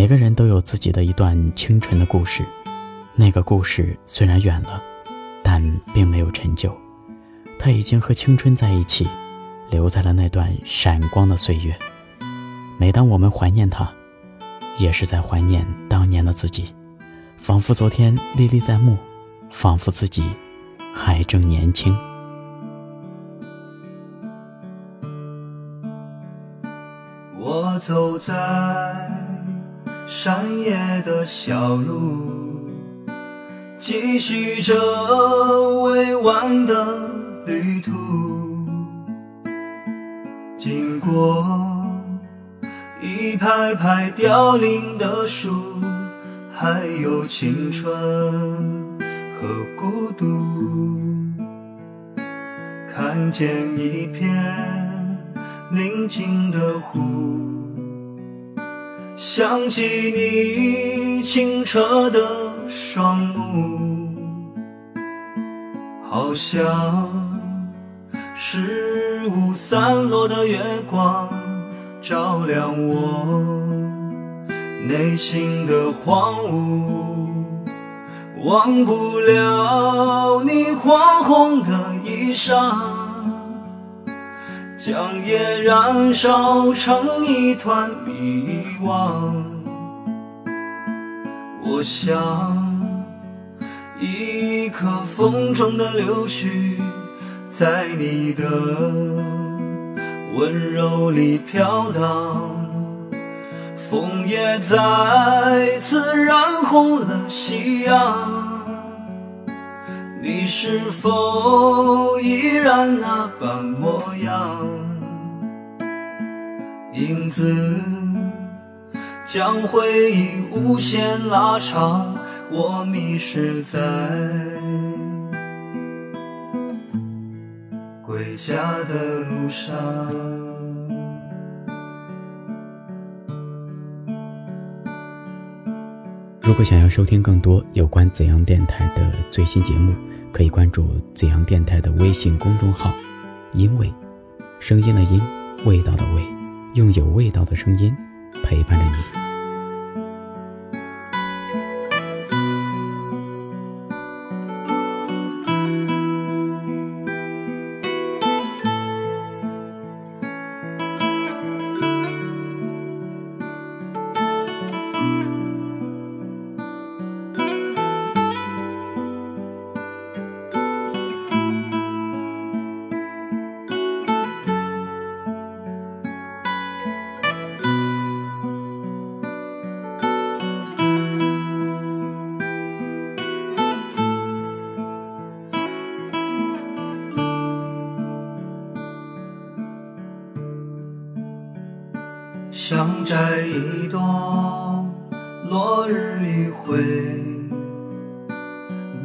每个人都有自己的一段青春的故事，那个故事虽然远了，但并没有陈旧，它已经和青春在一起，留在了那段闪光的岁月。每当我们怀念它，也是在怀念当年的自己，仿佛昨天历历在目，仿佛自己还正年轻。我走在山野的小路，继续着未完的旅途，经过一排排凋零的树，还有青春和孤独，看见一片。宁静的湖，想起你清澈的双目，好像十五散落的月光，照亮我内心的荒芜，忘不了你火红的衣裳。将夜燃烧成一团迷惘，我像一颗风中的柳絮，在你的温柔里飘荡，风也再次染红了夕阳。你是否依然那般模样？影子将回忆无限拉长，我迷失在归家的路上。如果想要收听更多有关怎样电台的最新节目，可以关注紫阳电台的微信公众号，因为声音的音，味道的味，用有味道的声音陪伴着你。想摘一朵落日余晖，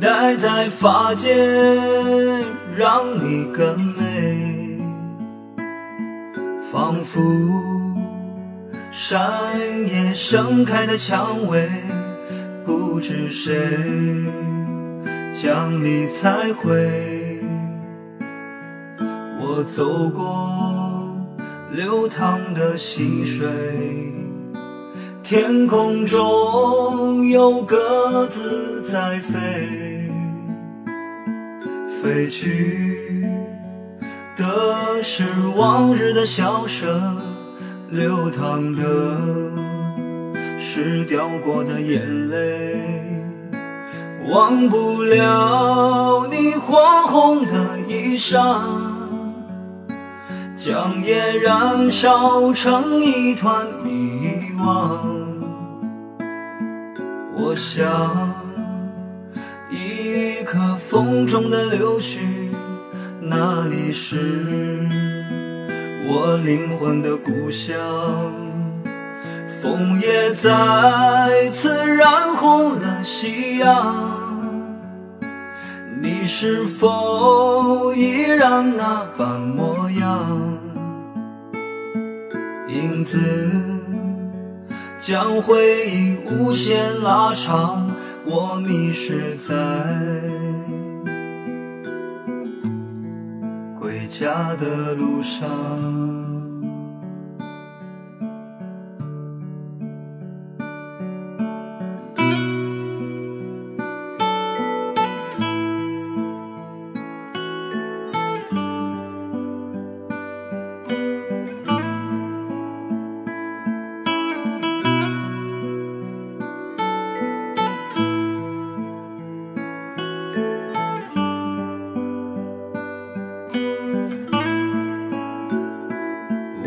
戴在发间，让你更美。仿佛山野盛开的蔷薇，不知谁将你采回。我走过。流淌的溪水，天空中有鸽子在飞，飞去的是往日的笑声，流淌的是掉过的眼泪，忘不了你火红的衣裳。将夜燃烧成一团迷惘，我像一颗风中的柳絮，那里是我灵魂的故乡。风也再次染红了夕阳。你是否依然那般模样？影子将回忆无限拉长，我迷失在归家的路上。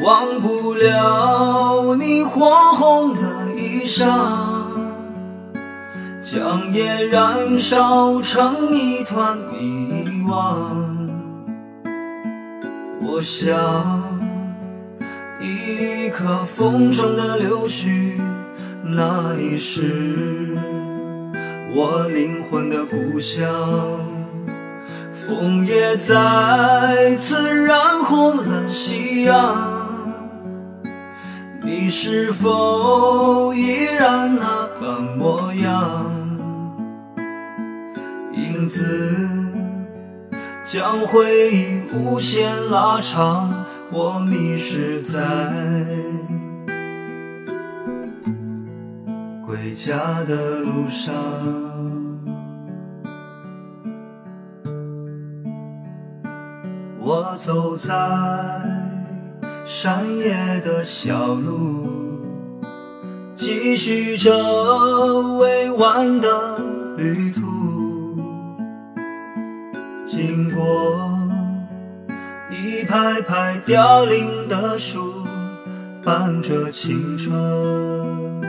忘不了你火红的衣裳，将夜燃烧成一团迷惘。我想，一颗风中的柳絮，那里是我灵魂的故乡。枫叶再次染红了夕阳，你是否依然那般模样？影子将回忆无限拉长，我迷失在归家的路上。我走在山野的小路，继续着未完的旅途，经过一排排凋零的树，伴着青春。